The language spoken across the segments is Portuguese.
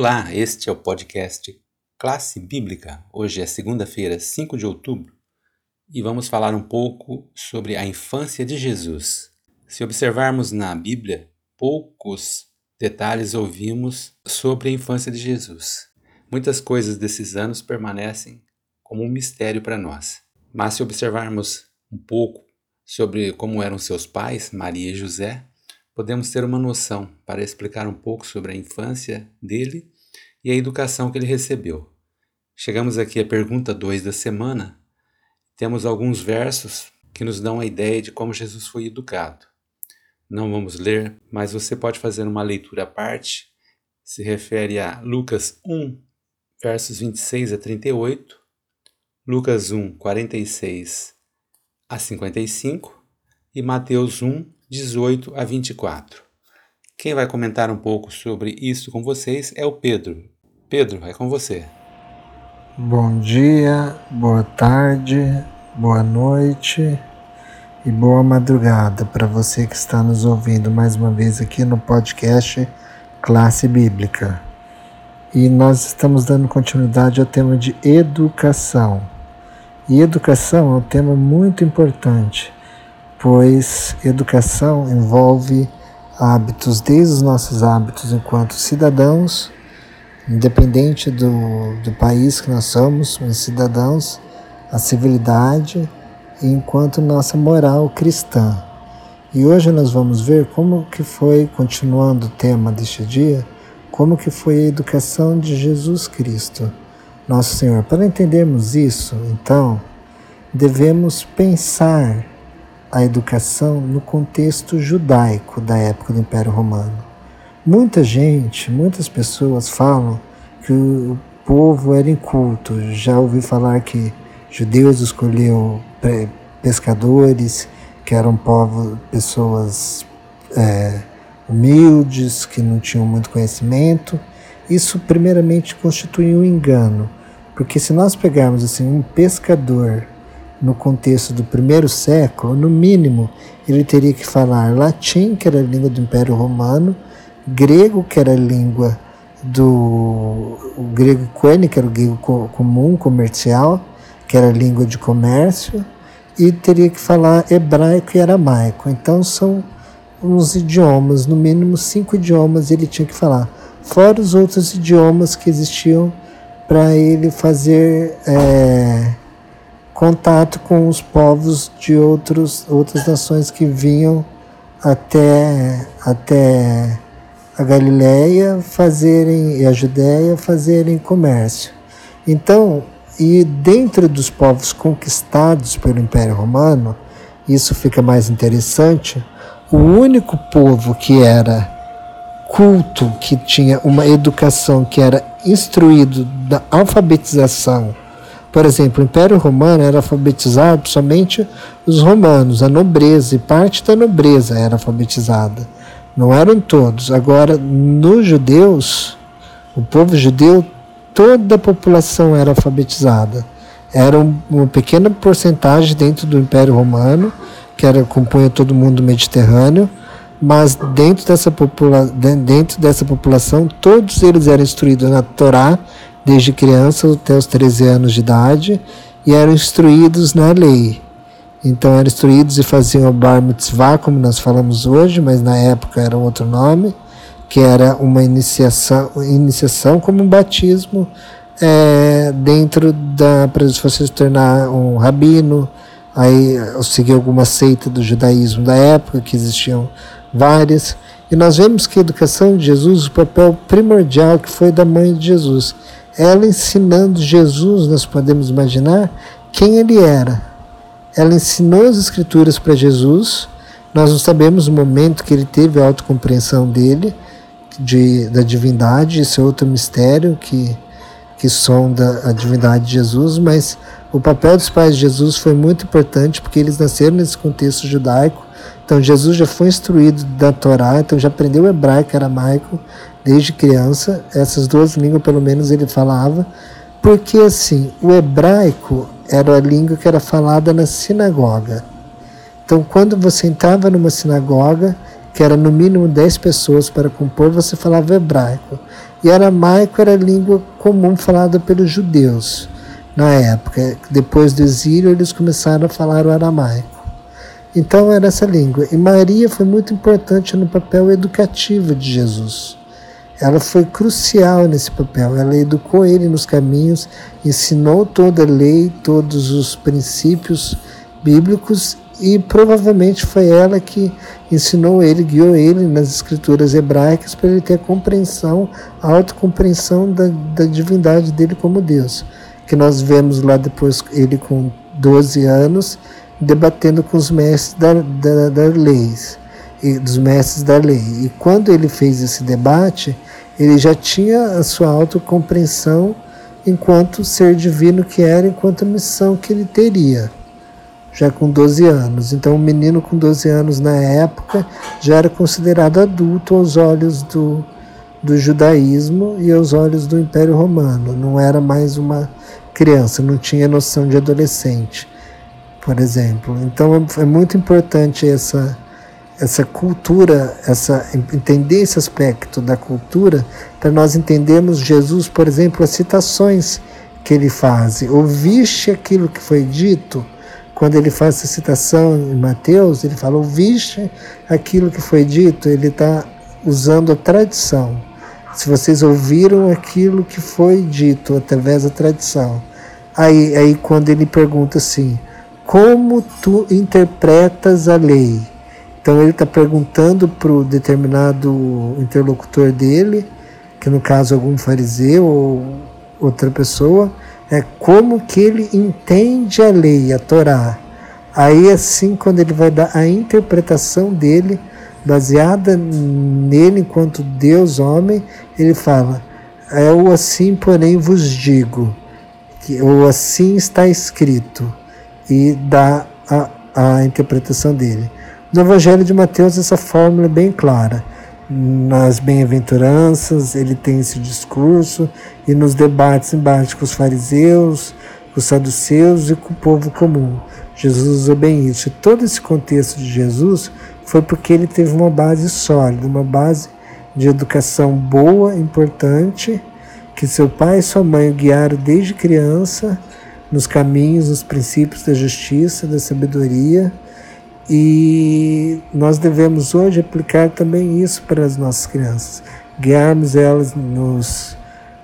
Olá, este é o podcast Classe Bíblica. Hoje é segunda-feira, 5 de outubro, e vamos falar um pouco sobre a infância de Jesus. Se observarmos na Bíblia, poucos detalhes ouvimos sobre a infância de Jesus. Muitas coisas desses anos permanecem como um mistério para nós. Mas se observarmos um pouco sobre como eram seus pais, Maria e José, podemos ter uma noção para explicar um pouco sobre a infância dele e a educação que ele recebeu. Chegamos aqui à pergunta 2 da semana. Temos alguns versos que nos dão a ideia de como Jesus foi educado. Não vamos ler, mas você pode fazer uma leitura à parte. Se refere a Lucas 1, versos 26 a 38, Lucas 1, 46 a 55 e Mateus 1, 18 a 24. Quem vai comentar um pouco sobre isso com vocês é o Pedro. Pedro, é com você. Bom dia, boa tarde, boa noite e boa madrugada para você que está nos ouvindo mais uma vez aqui no podcast Classe Bíblica. E nós estamos dando continuidade ao tema de educação. E educação é um tema muito importante pois educação envolve hábitos, desde os nossos hábitos enquanto cidadãos, independente do, do país que nós somos, mas cidadãos, a civilidade, enquanto nossa moral cristã. E hoje nós vamos ver como que foi, continuando o tema deste dia, como que foi a educação de Jesus Cristo, nosso Senhor. Para entendermos isso, então, devemos pensar a educação no contexto judaico da época do Império Romano. Muita gente, muitas pessoas falam que o povo era inculto. Já ouvi falar que judeus escolhiam pescadores, que eram povo, pessoas é, humildes, que não tinham muito conhecimento. Isso, primeiramente, constitui um engano, porque se nós pegarmos assim um pescador no contexto do primeiro século, no mínimo, ele teria que falar latim, que era a língua do Império Romano, grego, que era a língua do grego quene, que era o grego comum, comercial, que era a língua de comércio, e teria que falar hebraico e aramaico. Então são uns idiomas, no mínimo cinco idiomas ele tinha que falar, fora os outros idiomas que existiam para ele fazer é, contato com os povos de outros, outras nações que vinham até, até a Galiléia fazerem, e a Judéia fazerem comércio. Então, e dentro dos povos conquistados pelo Império Romano, isso fica mais interessante, o único povo que era culto, que tinha uma educação que era instruído da alfabetização por exemplo, o Império Romano era alfabetizado somente os romanos, a nobreza e parte da nobreza era alfabetizada. Não eram todos. Agora, nos judeus, o povo judeu, toda a população era alfabetizada. Era uma pequena porcentagem dentro do Império Romano, que era compunha todo mundo mediterrâneo, mas dentro dessa, popula dentro dessa população, todos eles eram instruídos na Torá desde criança até os 13 anos de idade e eram instruídos na lei. Então eram instruídos e faziam o bar mitzvah, como nós falamos hoje, mas na época era outro nome, que era uma iniciação, iniciação como um batismo é, dentro da para você se tornar um rabino, aí seguir alguma seita do judaísmo da época, que existiam várias. E nós vemos que a educação de Jesus, o papel primordial que foi da mãe de Jesus, ela ensinando Jesus, nós podemos imaginar quem ele era. Ela ensinou as Escrituras para Jesus. Nós não sabemos o momento que ele teve a autocompreensão dele, de, da divindade, isso é outro mistério que, que sonda a divindade de Jesus, mas o papel dos pais de Jesus foi muito importante porque eles nasceram nesse contexto judaico. Então Jesus já foi instruído da Torá, então já aprendeu hebraico, aramaico, desde criança, essas duas línguas pelo menos ele falava, porque assim, o hebraico era a língua que era falada na sinagoga. Então, quando você entrava numa sinagoga, que era no mínimo 10 pessoas para compor, você falava hebraico. E aramaico era a língua comum falada pelos judeus na época. Depois do exílio, eles começaram a falar o aramaico. Então era essa língua. E Maria foi muito importante no papel educativo de Jesus. Ela foi crucial nesse papel. Ela educou ele nos caminhos, ensinou toda a lei, todos os princípios bíblicos e provavelmente foi ela que ensinou ele, guiou ele nas escrituras hebraicas para ele ter a compreensão, a autocompreensão da, da divindade dele como Deus. Que nós vemos lá depois ele com 12 anos debatendo com os mestres da, da, da lei, e dos mestres da lei. E quando ele fez esse debate, ele já tinha a sua autocompreensão enquanto ser divino que era, enquanto missão que ele teria já com 12 anos. Então, um menino com 12 anos na época já era considerado adulto aos olhos do, do judaísmo e aos olhos do Império Romano. Não era mais uma criança, não tinha noção de adolescente, por exemplo. Então, é, é muito importante essa essa cultura, essa entender esse aspecto da cultura para nós entendermos Jesus, por exemplo, as citações que ele faz. Ouviste aquilo que foi dito? quando ele faz essa citação em Mateus, ele fala: ouviste aquilo que foi dito, ele está usando a tradição. Se vocês ouviram aquilo que foi dito através da tradição. Aí, aí quando ele pergunta assim: como tu interpretas a lei? Então ele está perguntando para o determinado interlocutor dele, que no caso algum fariseu ou outra pessoa, é como que ele entende a lei, a Torá. Aí assim, quando ele vai dar a interpretação dele, baseada nele enquanto Deus homem, ele fala: é o assim, porém vos digo, que o assim está escrito e dá a, a interpretação dele. No Evangelho de Mateus essa fórmula é bem clara nas bem-aventuranças, ele tem esse discurso, e nos debates embaixo com os fariseus, com os saduceus e com o povo comum. Jesus usou bem isso. Todo esse contexto de Jesus foi porque ele teve uma base sólida, uma base de educação boa, importante, que seu pai e sua mãe o guiaram desde criança nos caminhos, nos princípios da justiça, da sabedoria e nós devemos hoje aplicar também isso para as nossas crianças, guiarmos elas nos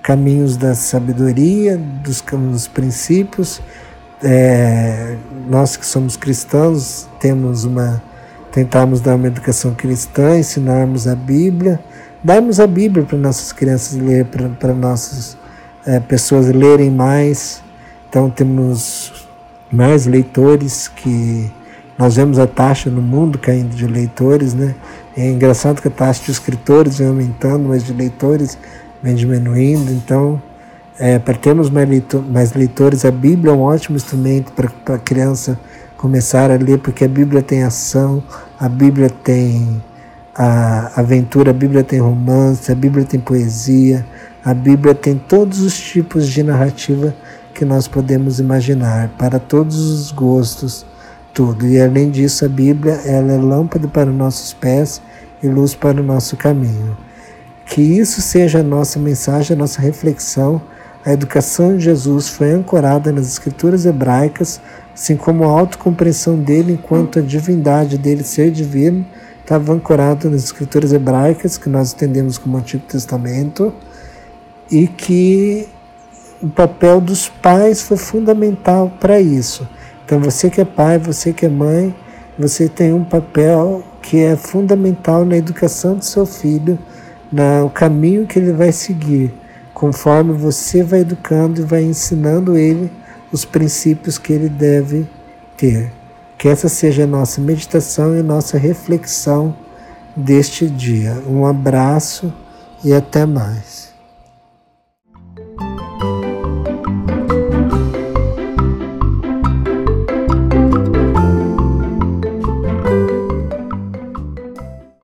caminhos da sabedoria, dos, dos princípios. É, nós que somos cristãos temos uma tentarmos dar uma educação cristã, ensinarmos a Bíblia, darmos a Bíblia para nossas crianças ler, para, para nossas é, pessoas lerem mais. Então temos mais leitores que nós vemos a taxa no mundo caindo de leitores, né? É engraçado que a taxa de escritores vem aumentando, mas de leitores vem diminuindo. Então, é, para termos mais, leitor, mais leitores, a Bíblia é um ótimo instrumento para a criança começar a ler, porque a Bíblia tem ação, a Bíblia tem a aventura, a Bíblia tem romance, a Bíblia tem poesia, a Bíblia tem todos os tipos de narrativa que nós podemos imaginar, para todos os gostos tudo. E além disso, a Bíblia ela é lâmpada para nossos pés e luz para o nosso caminho. Que isso seja a nossa mensagem, a nossa reflexão. A educação de Jesus foi ancorada nas escrituras hebraicas, assim como a autocompreensão dele enquanto a divindade dele, ser divino, estava ancorado nas escrituras hebraicas, que nós entendemos como Antigo Testamento, e que o papel dos pais foi fundamental para isso então, você que é pai, você que é mãe, você tem um papel que é fundamental na educação do seu filho, no caminho que ele vai seguir, conforme você vai educando e vai ensinando ele os princípios que ele deve ter. Que essa seja a nossa meditação e a nossa reflexão deste dia. Um abraço e até mais.